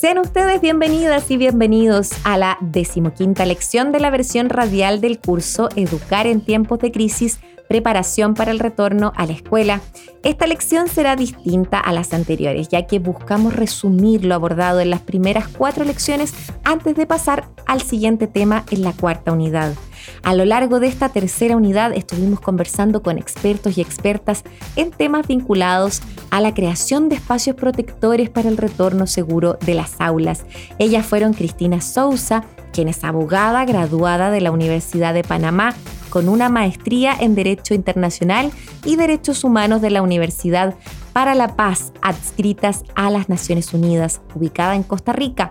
Sean ustedes bienvenidas y bienvenidos a la decimoquinta lección de la versión radial del curso Educar en tiempos de crisis, preparación para el retorno a la escuela. Esta lección será distinta a las anteriores, ya que buscamos resumir lo abordado en las primeras cuatro lecciones antes de pasar al siguiente tema en la cuarta unidad. A lo largo de esta tercera unidad estuvimos conversando con expertos y expertas en temas vinculados a la creación de espacios protectores para el retorno seguro de las aulas. Ellas fueron Cristina Sousa, quien es abogada graduada de la Universidad de Panamá con una maestría en Derecho Internacional y Derechos Humanos de la Universidad para la Paz, adscritas a las Naciones Unidas, ubicada en Costa Rica.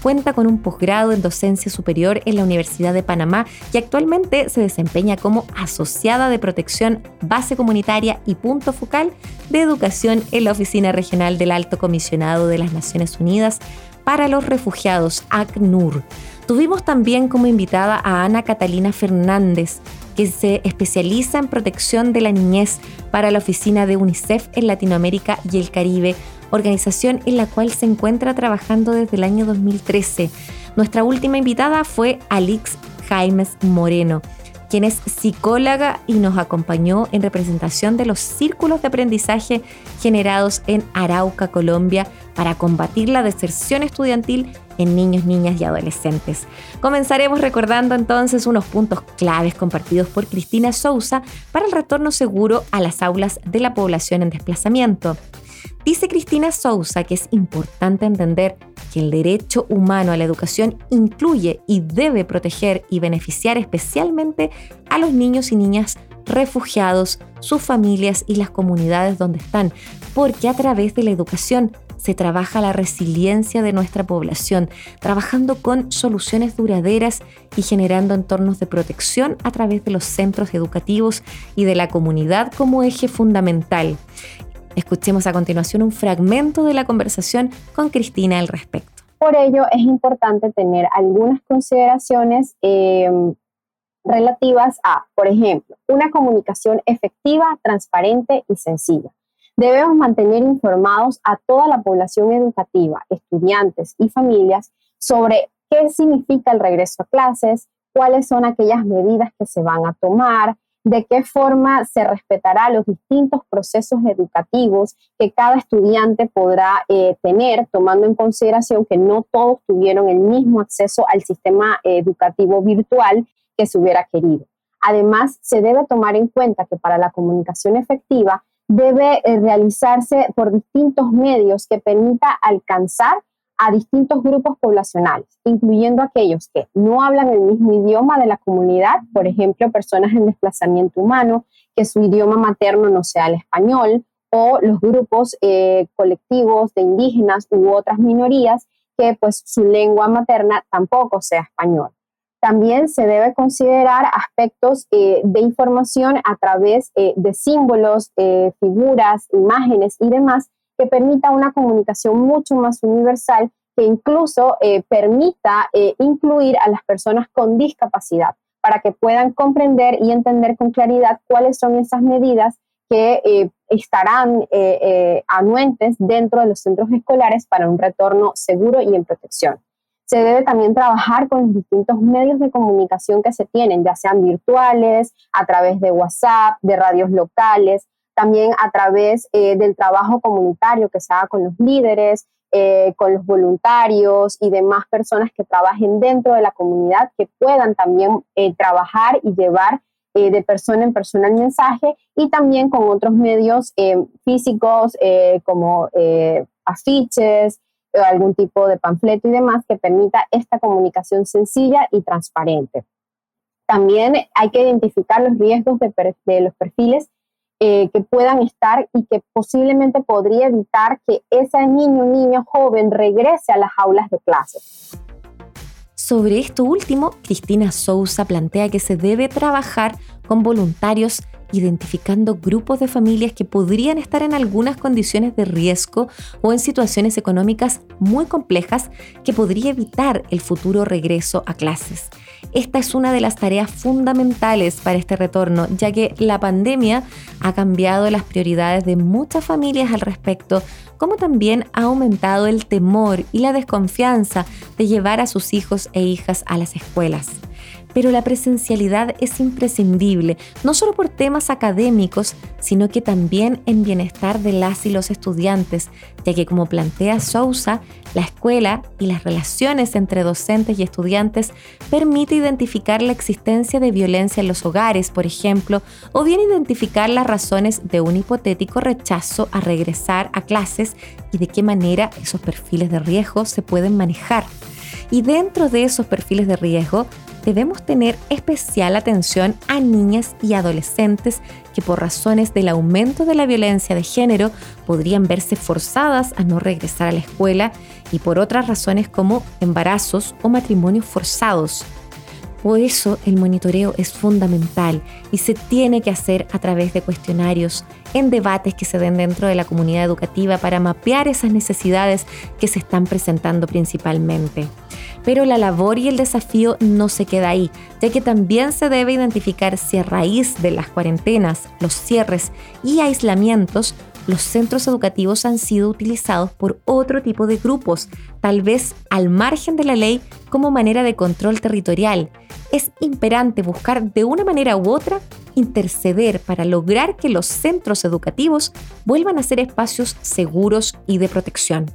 Cuenta con un posgrado en docencia superior en la Universidad de Panamá y actualmente se desempeña como asociada de protección, base comunitaria y punto focal de educación en la Oficina Regional del Alto Comisionado de las Naciones Unidas para los Refugiados, ACNUR. Tuvimos también como invitada a Ana Catalina Fernández, que se especializa en protección de la niñez para la oficina de UNICEF en Latinoamérica y el Caribe, organización en la cual se encuentra trabajando desde el año 2013. Nuestra última invitada fue Alix Jaimes Moreno, quien es psicóloga y nos acompañó en representación de los círculos de aprendizaje generados en Arauca, Colombia, para combatir la deserción estudiantil en niños, niñas y adolescentes. Comenzaremos recordando entonces unos puntos claves compartidos por Cristina Sousa para el retorno seguro a las aulas de la población en desplazamiento. Dice Cristina Sousa que es importante entender que el derecho humano a la educación incluye y debe proteger y beneficiar especialmente a los niños y niñas refugiados, sus familias y las comunidades donde están, porque a través de la educación se trabaja la resiliencia de nuestra población, trabajando con soluciones duraderas y generando entornos de protección a través de los centros educativos y de la comunidad como eje fundamental. Escuchemos a continuación un fragmento de la conversación con Cristina al respecto. Por ello es importante tener algunas consideraciones eh, relativas a, por ejemplo, una comunicación efectiva, transparente y sencilla. Debemos mantener informados a toda la población educativa, estudiantes y familias sobre qué significa el regreso a clases, cuáles son aquellas medidas que se van a tomar, de qué forma se respetará los distintos procesos educativos que cada estudiante podrá eh, tener, tomando en consideración que no todos tuvieron el mismo acceso al sistema educativo virtual que se hubiera querido. Además, se debe tomar en cuenta que para la comunicación efectiva debe eh, realizarse por distintos medios que permita alcanzar a distintos grupos poblacionales, incluyendo aquellos que no hablan el mismo idioma de la comunidad, por ejemplo, personas en desplazamiento humano, que su idioma materno no sea el español, o los grupos eh, colectivos de indígenas u otras minorías que pues su lengua materna tampoco sea español. También se debe considerar aspectos eh, de información a través eh, de símbolos, eh, figuras, imágenes y demás que permita una comunicación mucho más universal que incluso permita incluir a las personas con discapacidad para que puedan comprender y entender con claridad cuáles son esas medidas que estarán anuentes dentro de los centros escolares para un retorno seguro y en protección se debe también trabajar con los distintos medios de comunicación que se tienen, ya sean virtuales, a través de WhatsApp, de radios locales, también a través eh, del trabajo comunitario que se haga con los líderes, eh, con los voluntarios y demás personas que trabajen dentro de la comunidad, que puedan también eh, trabajar y llevar de persona en persona el mensaje y también con otros medios físicos como afiches, algún tipo de panfleto y demás que permita esta comunicación sencilla y transparente. También hay que identificar los riesgos de, los perfiles eh, que puedan estar y que posiblemente podría evitar que ese niño, niño joven regrese a las aulas de clases. Sobre esto último, Cristina Sousa plantea que se debe trabajar con voluntarios identificando grupos de familias que podrían estar en algunas condiciones de riesgo o en situaciones económicas muy complejas que podría evitar el futuro regreso a clases. Esta es una de las tareas fundamentales para este retorno, ya que la pandemia ha cambiado las prioridades de muchas familias al respecto, como también ha aumentado el temor y la desconfianza de llevar a sus hijos e hijas a las escuelas pero la presencialidad es imprescindible, no solo por temas académicos, sino que también en bienestar de las y los estudiantes, ya que como plantea Sousa, la escuela y las relaciones entre docentes y estudiantes permite identificar la existencia de violencia en los hogares, por ejemplo, o bien identificar las razones de un hipotético rechazo a regresar a clases y de qué manera esos perfiles de riesgo se pueden manejar. Y dentro de esos perfiles de riesgo debemos tener especial atención a niñas y adolescentes que por razones del aumento de la violencia de género podrían verse forzadas a no regresar a la escuela y por otras razones como embarazos o matrimonios forzados. Por eso el monitoreo es fundamental y se tiene que hacer a través de cuestionarios, en debates que se den dentro de la comunidad educativa para mapear esas necesidades que se están presentando principalmente. Pero la labor y el desafío no se queda ahí, ya que también se debe identificar si a raíz de las cuarentenas, los cierres y aislamientos, los centros educativos han sido utilizados por otro tipo de grupos, tal vez al margen de la ley como manera de control territorial. Es imperante buscar de una manera u otra interceder para lograr que los centros educativos vuelvan a ser espacios seguros y de protección.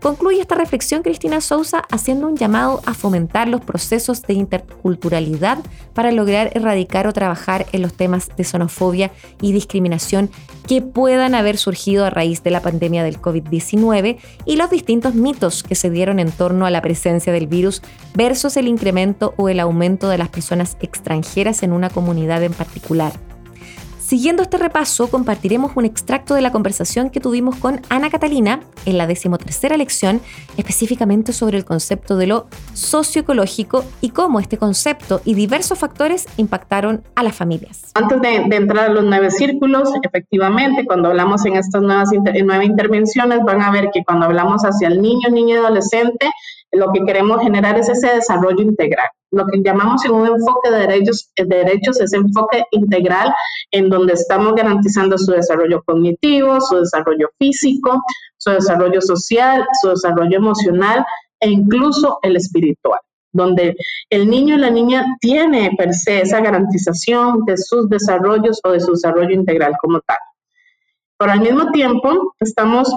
Concluye esta reflexión Cristina Sousa haciendo un llamado a fomentar los procesos de interculturalidad para lograr erradicar o trabajar en los temas de xenofobia y discriminación que puedan haber surgido a raíz de la pandemia del COVID-19 y los distintos mitos que se dieron en torno a la presencia del virus versus el incremento o el aumento de las personas extranjeras en una comunidad en particular. Siguiendo este repaso, compartiremos un extracto de la conversación que tuvimos con Ana Catalina en la decimotercera lección, específicamente sobre el concepto de lo socioecológico y cómo este concepto y diversos factores impactaron a las familias. Antes de, entrar a los nueve círculos, efectivamente, cuando hablamos en estas nuevas intervenciones, van a ver que cuando hablamos hacia el niño, niño y adolescente, lo que queremos generar es ese desarrollo integral. Lo que llamamos en un enfoque de derechos, de derechos es enfoque integral, en donde estamos garantizando su desarrollo cognitivo, su desarrollo físico, su desarrollo social, su desarrollo emocional e incluso el espiritual donde el niño y la niña tiene per se esa garantización de sus desarrollos o de su desarrollo integral como tal. Pero al mismo tiempo estamos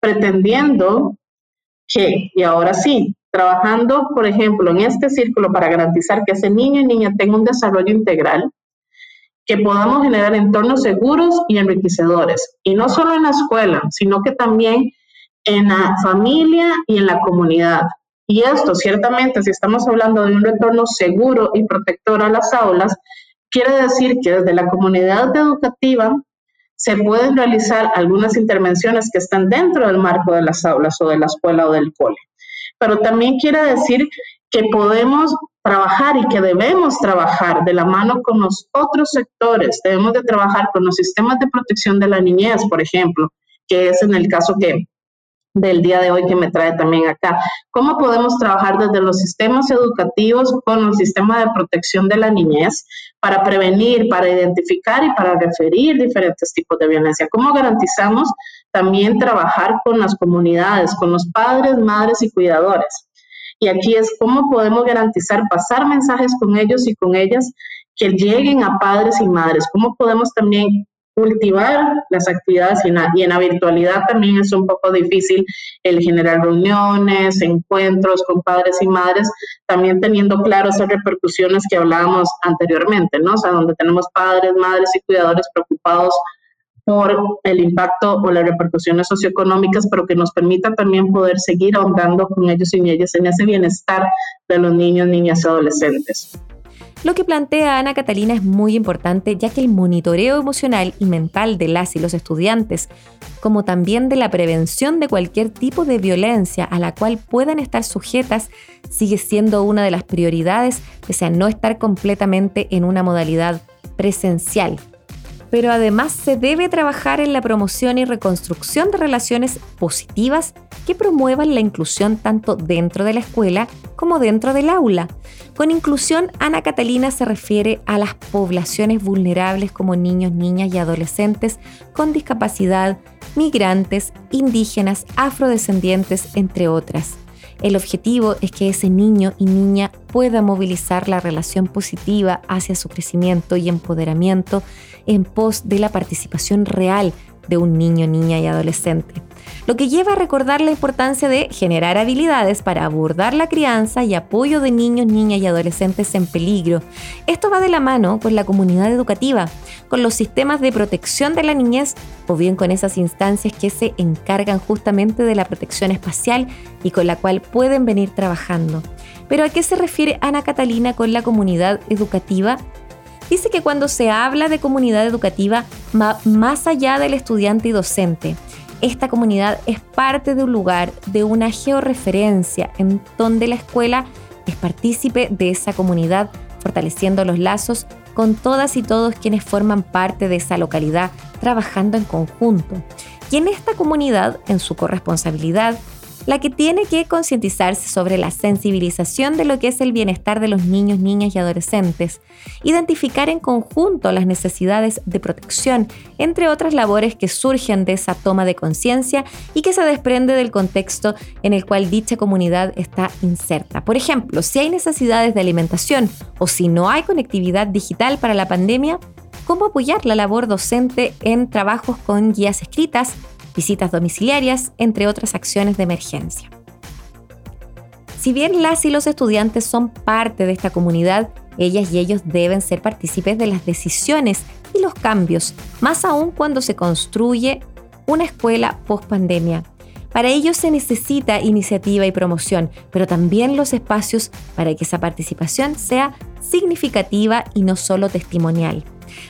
pretendiendo que, y ahora sí, trabajando, por ejemplo, en este círculo para garantizar que ese niño y niña tenga un desarrollo integral, que podamos generar entornos seguros y enriquecedores. Y no solo en la escuela, sino que también en la familia y en la comunidad. Y esto, ciertamente, si estamos hablando de un retorno seguro y protector a las aulas, quiere decir que desde la comunidad educativa se pueden realizar algunas intervenciones que están dentro del marco de las aulas o de la escuela o del cole pero también quiere decir que podemos trabajar y que debemos trabajar de la mano con los otros sectores. Debemos de trabajar con los sistemas de protección de la niñez, por ejemplo, que es en el caso que del día de hoy que me trae también acá. ¿Cómo podemos trabajar desde los sistemas educativos con el sistema de protección de la niñez para prevenir, para identificar y para referir diferentes tipos de violencia? ¿Cómo garantizamos también trabajar con las comunidades, con los padres, madres y cuidadores. Y aquí es cómo podemos garantizar pasar mensajes con ellos y con ellas que lleguen a padres y madres, cómo podemos también cultivar las actividades y en, la virtualidad también es un poco difícil el generar reuniones, encuentros con padres y madres, también teniendo claro esas repercusiones que hablábamos anteriormente, ¿no? O sea, donde tenemos padres, madres y cuidadores preocupados por el impacto o las repercusiones socioeconómicas, pero que nos permita también poder seguir ahondando con ellos y ellas en ese bienestar de los niños, niñas y adolescentes. Lo que plantea Ana Catalina es muy importante ya que el monitoreo emocional y mental de las y los estudiantes, como también de la prevención de cualquier tipo de violencia a la cual puedan estar sujetas, sigue siendo una de las prioridades, pese a no estar completamente en una modalidad presencial pero además se debe trabajar en la promoción y reconstrucción de relaciones positivas que promuevan la inclusión tanto dentro de la escuela como dentro del aula. Con inclusión, Ana Catalina se refiere a las poblaciones vulnerables como niños, niñas y adolescentes con discapacidad, migrantes, indígenas, afrodescendientes, entre otras. El objetivo es que ese niño y niña pueda movilizar la relación positiva hacia su crecimiento y empoderamiento en pos de la participación real de un niño, niña y adolescente lo que lleva a recordar la importancia de generar habilidades para abordar la crianza y apoyo de niños, niñas y adolescentes en peligro. Esto va de la mano con la comunidad educativa, con los sistemas de protección de la niñez o bien con esas instancias que se encargan justamente de la protección espacial y con la cual pueden venir trabajando. Pero ¿a qué se refiere Ana Catalina con la comunidad educativa? Dice que cuando se habla de comunidad educativa, va más allá del estudiante y docente, esta comunidad es parte de un lugar, de una georreferencia, en donde la escuela es partícipe de esa comunidad, fortaleciendo los lazos con todas y todos quienes forman parte de esa localidad, trabajando en conjunto. Y en esta comunidad, en su corresponsabilidad, la que tiene que concientizarse sobre la sensibilización de lo que es el bienestar de los niños, niñas y adolescentes, identificar en conjunto las necesidades de protección, entre otras labores que surgen de esa toma de conciencia y que se desprende del contexto en el cual dicha comunidad está inserta. Por ejemplo, si hay necesidades de alimentación o si no hay conectividad digital para la pandemia, ¿cómo apoyar la labor docente en trabajos con guías escritas, visitas domiciliarias, entre otras acciones de emergencia. Si bien las y los estudiantes son parte de esta comunidad, ellas y ellos deben ser partícipes de las decisiones y los cambios, más aún cuando se construye una escuela post pandemia. Para ello se necesita iniciativa y promoción, pero también los espacios para que esa participación sea significativa y no solo testimonial.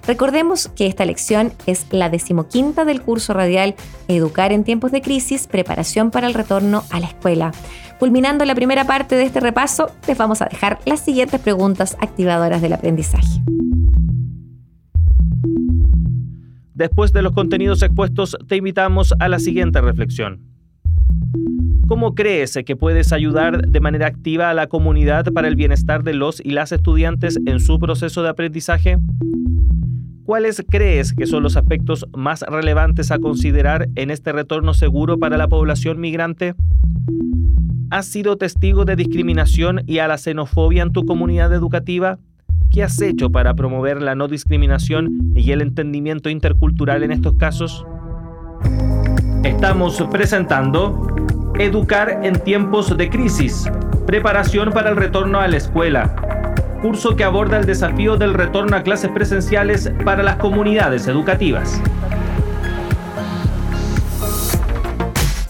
Recordemos que esta lección es la decimoquinta del curso radial Educar en tiempos de crisis, preparación para el retorno a la escuela. Culminando la primera parte de este repaso, les vamos a dejar las siguientes preguntas activadoras del aprendizaje. Después de los contenidos expuestos, te invitamos a la siguiente reflexión. ¿Cómo crees que puedes ayudar de manera activa a la comunidad para el bienestar de los y las estudiantes en su proceso de aprendizaje? ¿Cuáles crees que son los aspectos más relevantes a considerar en este retorno seguro para la población migrante? ¿Has sido testigo de discriminación y a la xenofobia en tu comunidad educativa? ¿Qué has hecho para promover la no discriminación y el entendimiento intercultural en estos casos? Estamos presentando Educar en tiempos de crisis, preparación para el retorno a la escuela curso que aborda el desafío del retorno a clases presenciales para las comunidades educativas.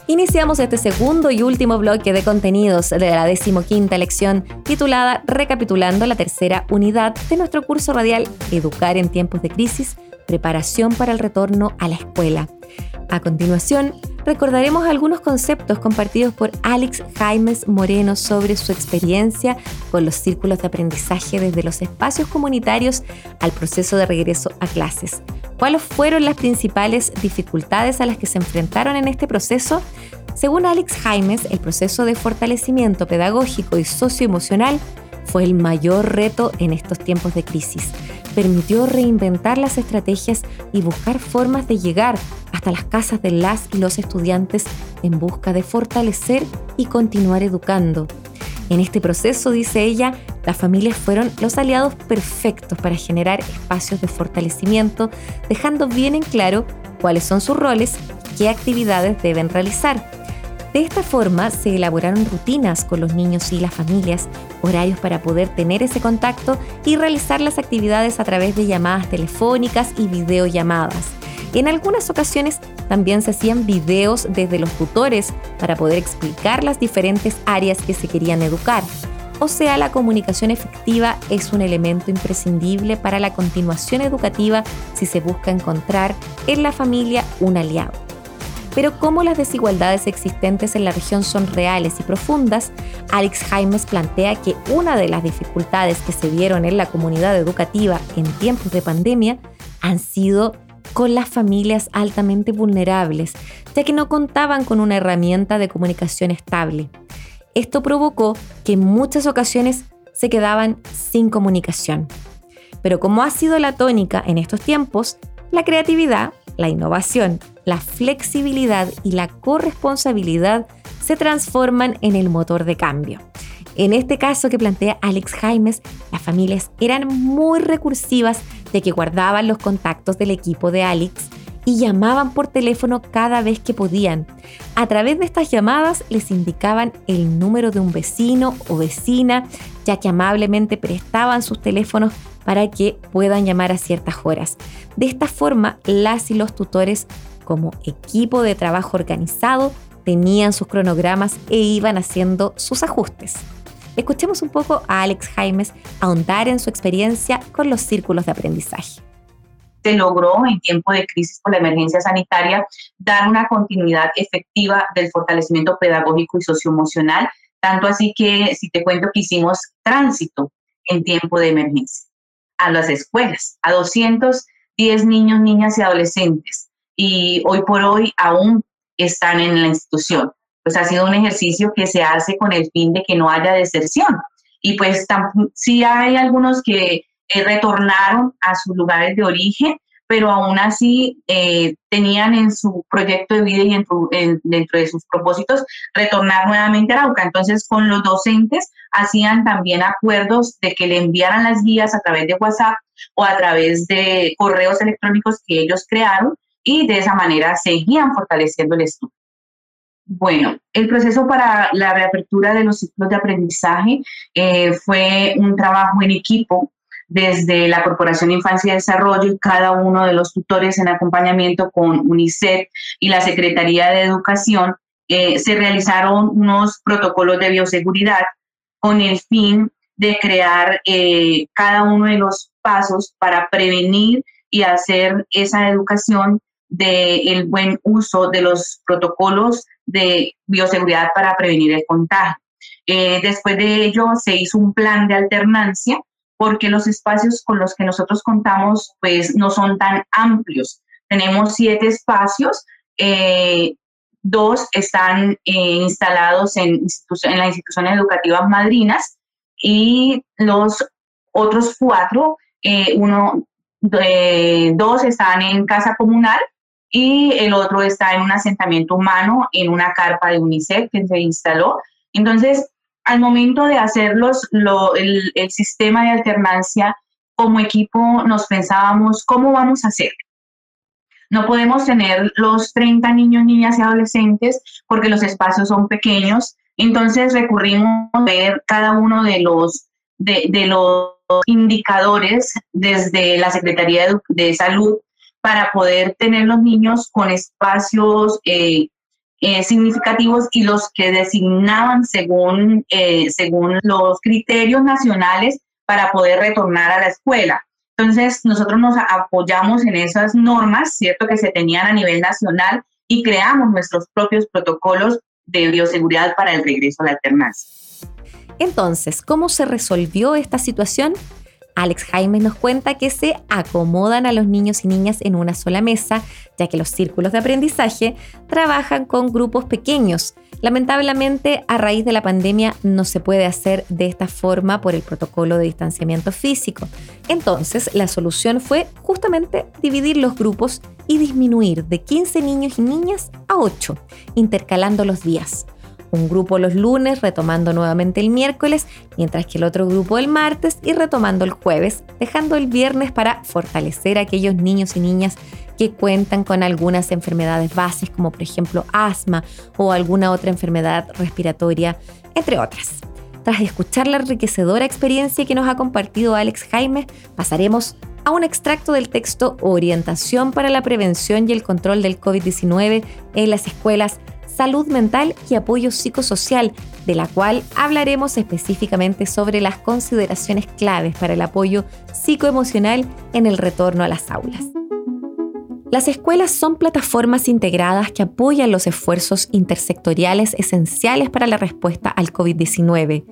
Iniciamos este segundo y último bloque de contenidos de la decimoquinta lección titulada Recapitulando la tercera unidad de nuestro curso radial Educar en tiempos de crisis, preparación para el retorno a la escuela. A continuación, recordaremos algunos conceptos compartidos por Alex Jaimes Moreno sobre su experiencia con los círculos de aprendizaje desde los espacios comunitarios al proceso de regreso a clases. ¿Cuáles fueron las principales dificultades a las que se enfrentaron en este proceso? Según Alex Jaimes, el proceso de fortalecimiento pedagógico y socioemocional fue el mayor reto en estos tiempos de crisis permitió reinventar las estrategias y buscar formas de llegar hasta las casas de las y los estudiantes en busca de fortalecer y continuar educando. En este proceso, dice ella, las familias fueron los aliados perfectos para generar espacios de fortalecimiento, dejando bien en claro cuáles son sus roles y qué actividades deben realizar. De esta forma se elaboraron rutinas con los niños y las familias, horarios para poder tener ese contacto y realizar las actividades a través de llamadas telefónicas y videollamadas. En algunas ocasiones también se hacían videos desde los tutores para poder explicar las diferentes áreas que se querían educar. O sea, la comunicación efectiva es un elemento imprescindible para la continuación educativa si se busca encontrar en la familia un aliado. Pero como las desigualdades existentes en la región son reales y profundas, Alex Jaimes plantea que una de las dificultades que se vieron en la comunidad educativa en tiempos de pandemia han sido con las familias altamente vulnerables, ya que no contaban con una herramienta de comunicación estable. Esto provocó que en muchas ocasiones se quedaban sin comunicación. Pero como ha sido la tónica en estos tiempos, la creatividad, la innovación, la flexibilidad y la corresponsabilidad se transforman en el motor de cambio. En este caso que plantea Alex Jaimes, las familias eran muy recursivas de que guardaban los contactos del equipo de Alex y llamaban por teléfono cada vez que podían. A través de estas llamadas les indicaban el número de un vecino o vecina, ya que amablemente prestaban sus teléfonos para que puedan llamar a ciertas horas. De esta forma, las y los tutores, como equipo de trabajo organizado, tenían sus cronogramas e iban haciendo sus ajustes. Escuchemos un poco a Alex Jaimes ahondar en su experiencia con los círculos de aprendizaje se logró en tiempo de crisis por la emergencia sanitaria dar una continuidad efectiva del fortalecimiento pedagógico y socioemocional, tanto así que, si te cuento que hicimos tránsito en tiempo de emergencia a las escuelas, a 210 niños, niñas y adolescentes, y hoy por hoy aún están en la institución. Pues ha sido un ejercicio que se hace con el fin de que no haya deserción. Y pues sí hay algunos que eh, retornaron a sus lugares de origen, pero aún así eh, tenían en su proyecto de vida y dentro de sus propósitos retornar nuevamente a Arauca. Entonces, con los docentes hacían también acuerdos de que le enviaran las guías a través de WhatsApp o a través de correos electrónicos que ellos crearon y de esa manera seguían fortaleciendo el estudio. Bueno, el proceso para la reapertura de los ciclos de aprendizaje eh, fue un trabajo en equipo desde la Corporación de Infancia y Desarrollo y cada uno de los tutores en acompañamiento con UNICEF y la Secretaría de Educación. Eh, se realizaron unos protocolos de bioseguridad con el fin de crear eh, cada uno de los pasos para prevenir y hacer esa educación del buen uso de los protocolos de bioseguridad para prevenir el contagio. Eh, después de ello se hizo un plan de alternancia porque los espacios con los que nosotros contamos pues no son tan amplios. Tenemos siete espacios, eh, dos están eh, instalados en, en las instituciones educativas madrinas y los otros cuatro, eh, uno, dos están en casa comunal y el otro está en un asentamiento humano en una carpa de UNICEF que se instaló. Entonces, al momento de hacer el, el sistema de alternancia, como equipo nos pensábamos, ¿cómo vamos a hacer? No podemos tener los 30 niños, niñas y adolescentes porque los espacios son pequeños. Entonces recurrimos a ver cada uno de los, de, los indicadores desde la Secretaría de, Salud para poder tener los niños con espacios eh, eh, significativos y los que designaban según, eh, según los criterios nacionales para poder retornar a la escuela. Entonces, nosotros nos apoyamos en esas normas, ¿cierto?, que se tenían a nivel nacional y creamos nuestros propios protocolos de bioseguridad para el regreso a la alternancia. Entonces, ¿cómo se resolvió esta situación? Alex Jaime nos cuenta que se acomodan a los niños y niñas en una sola mesa, ya que los círculos de aprendizaje trabajan con grupos pequeños. Lamentablemente, a raíz de la pandemia no se puede hacer de esta forma por el protocolo de distanciamiento físico. Entonces, la solución fue justamente dividir los grupos y disminuir de 15 niños y niñas a 8, intercalando los días un grupo los lunes, retomando nuevamente el miércoles, mientras que el otro grupo el martes y retomando el jueves, dejando el viernes para fortalecer a aquellos niños y niñas que cuentan con algunas enfermedades bases, como por ejemplo asma o alguna otra enfermedad respiratoria, entre otras. Tras escuchar la enriquecedora experiencia que nos ha compartido Alex Jaime, pasaremos a un extracto del texto Orientación para la prevención y el control del COVID-19 en las escuelas salud mental y apoyo psicosocial, de la cual hablaremos específicamente sobre las consideraciones claves para el apoyo psicoemocional en el retorno a las aulas. Las escuelas son plataformas integradas que apoyan los esfuerzos intersectoriales esenciales para la respuesta al COVID-19.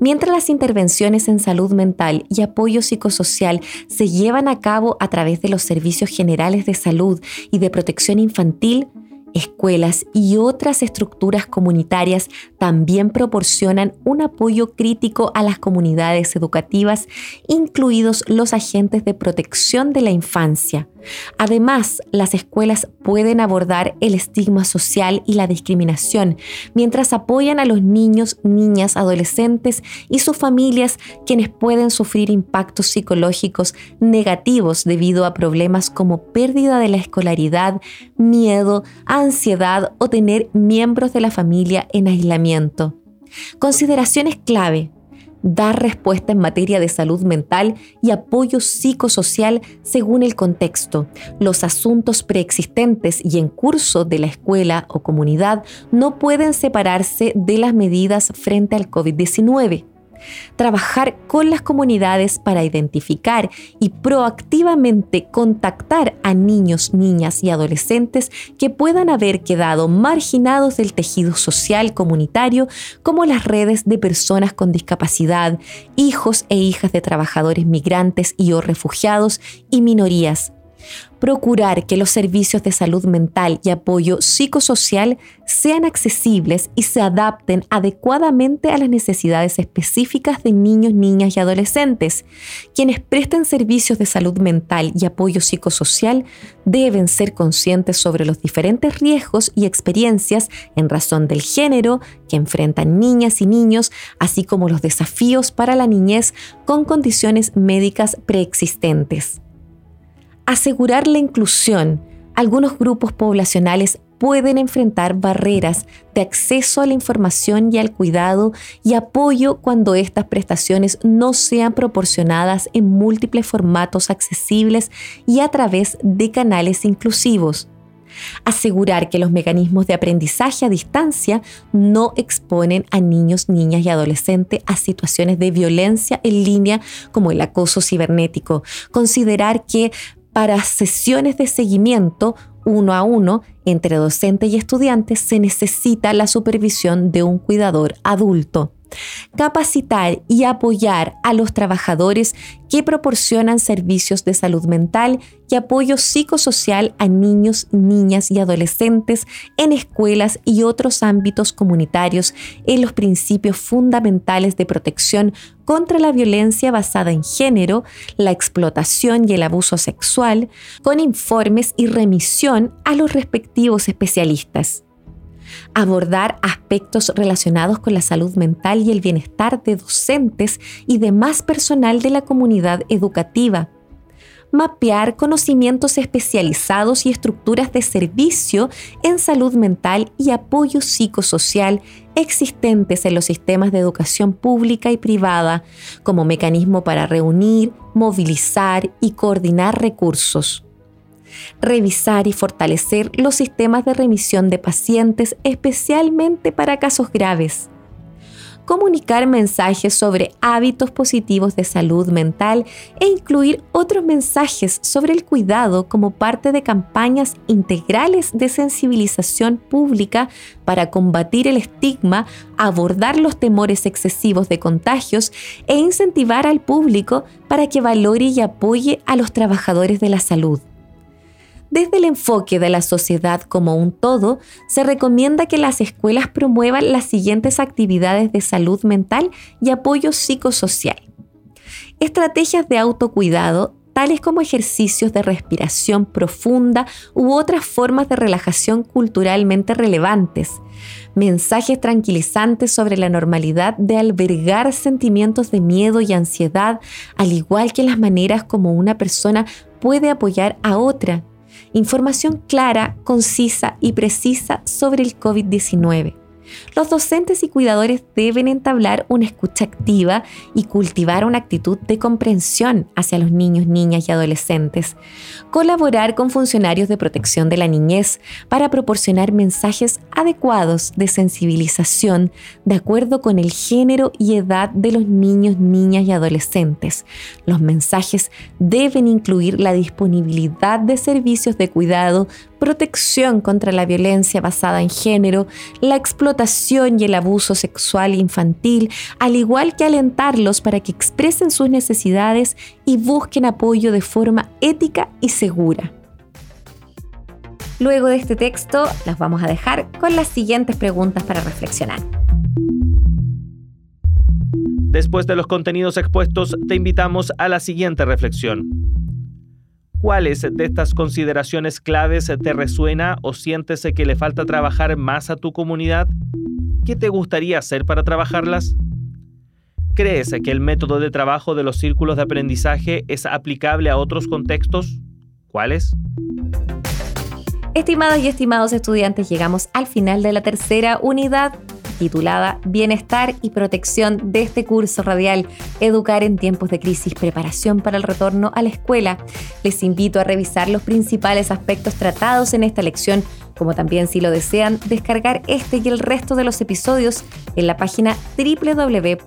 Mientras las intervenciones en salud mental y apoyo psicosocial se llevan a cabo a través de los servicios generales de salud y de protección infantil, escuelas y otras estructuras comunitarias también proporcionan un apoyo crítico a las comunidades educativas, incluidos los agentes de protección de la infancia. Además, las escuelas pueden abordar el estigma social y la discriminación, mientras apoyan a los niños, niñas, adolescentes y sus familias quienes pueden sufrir impactos psicológicos negativos debido a problemas como pérdida de la escolaridad, miedo, ansiedad o tener miembros de la familia en aislamiento. Consideraciones clave dar respuesta en materia de salud mental y apoyo psicosocial según el contexto. Los asuntos preexistentes y en curso de la escuela o comunidad no pueden separarse de las medidas frente al COVID-19 trabajar con las comunidades para identificar y proactivamente contactar a niños, niñas y adolescentes que puedan haber quedado marginados del tejido social comunitario, como las redes de personas con discapacidad, hijos e hijas de trabajadores migrantes y o refugiados y minorías procurar que los servicios de salud mental y apoyo psicosocial sean accesibles y se adapten adecuadamente a las necesidades específicas de niños, niñas y adolescentes. Quienes presten servicios de salud mental y apoyo psicosocial deben ser conscientes sobre los diferentes riesgos y experiencias en razón del género que enfrentan niñas y niños, así como los desafíos para la niñez con condiciones médicas preexistentes asegurar la inclusión. Algunos grupos poblacionales pueden enfrentar barreras de acceso a la información y al cuidado y apoyo cuando estas prestaciones no sean proporcionadas en múltiples formatos accesibles y a través de canales inclusivos. Asegurar que los mecanismos de aprendizaje a distancia no exponen a niños, niñas y adolescentes a situaciones de violencia en línea como el acoso cibernético. Considerar que para sesiones de seguimiento uno a uno entre docente y estudiante se necesita la supervisión de un cuidador adulto capacitar y apoyar a los trabajadores que proporcionan servicios de salud mental y apoyo psicosocial a niños, niñas y adolescentes en escuelas y otros ámbitos comunitarios en los principios fundamentales de protección contra la violencia basada en género, la explotación y el abuso sexual, con informes y remisión a los respectivos especialistas abordar aspectos relacionados con la salud mental y el bienestar de docentes y demás personal de la comunidad educativa, mapear conocimientos especializados y estructuras de servicio en salud mental y apoyo psicosocial existentes en los sistemas de educación pública y privada como mecanismo para reunir, movilizar y coordinar recursos revisar y fortalecer los sistemas de remisión de pacientes, especialmente para casos graves, comunicar mensajes sobre hábitos positivos de salud mental e incluir otros mensajes sobre el cuidado como parte de campañas integrales de sensibilización pública para combatir el estigma, abordar los temores excesivos de contagios e incentivar al público para que valore y apoye a los trabajadores de la salud. Desde el enfoque de la sociedad como un todo, se recomienda que las escuelas promuevan las siguientes actividades de salud mental y apoyo psicosocial. Estrategias de autocuidado, tales como ejercicios de respiración profunda u otras formas de relajación culturalmente relevantes. Mensajes tranquilizantes sobre la normalidad de albergar sentimientos de miedo y ansiedad, al igual que las maneras como una persona puede apoyar a otra información clara, concisa y precisa sobre el COVID-19. Los docentes y cuidadores deben entablar una escucha activa y cultivar una actitud de comprensión hacia los niños, niñas y adolescentes. Colaborar con funcionarios de protección de la niñez para proporcionar mensajes adecuados de sensibilización de acuerdo con el género y edad de los niños, niñas y adolescentes. Los mensajes deben incluir la disponibilidad de servicios de cuidado, protección contra la violencia basada en género, la explotación y el abuso sexual infantil, al igual que alentarlos para que expresen sus necesidades y busquen apoyo de forma ética y segura. Luego de este texto, las vamos a dejar con las siguientes preguntas para reflexionar. Después de los contenidos expuestos, te invitamos a la siguiente reflexión. ¿Cuáles de estas consideraciones claves te resuena o sientes que le falta trabajar más a tu comunidad? ¿Qué te gustaría hacer para trabajarlas? ¿Crees que el método de trabajo de los círculos de aprendizaje es aplicable a otros contextos? ¿Cuáles? Estimadas y estimados estudiantes, llegamos al final de la tercera unidad titulada Bienestar y Protección de este curso radial Educar en tiempos de crisis, preparación para el retorno a la escuela. Les invito a revisar los principales aspectos tratados en esta lección, como también si lo desean descargar este y el resto de los episodios en la página www.uar.cl.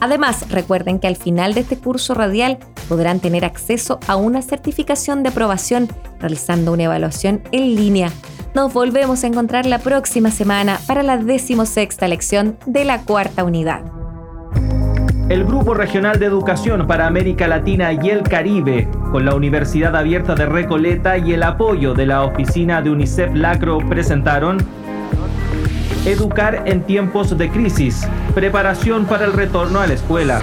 Además, recuerden que al final de este curso radial podrán tener acceso a una certificación de aprobación realizando una evaluación en línea nos volvemos a encontrar la próxima semana para la decimosexta lección de la cuarta unidad. El Grupo Regional de Educación para América Latina y el Caribe, con la Universidad Abierta de Recoleta y el apoyo de la oficina de UNICEF Lacro, presentaron Educar en tiempos de crisis, preparación para el retorno a la escuela.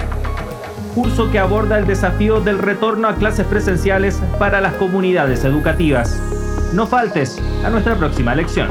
Curso que aborda el desafío del retorno a clases presenciales para las comunidades educativas. No faltes a nuestra próxima lección.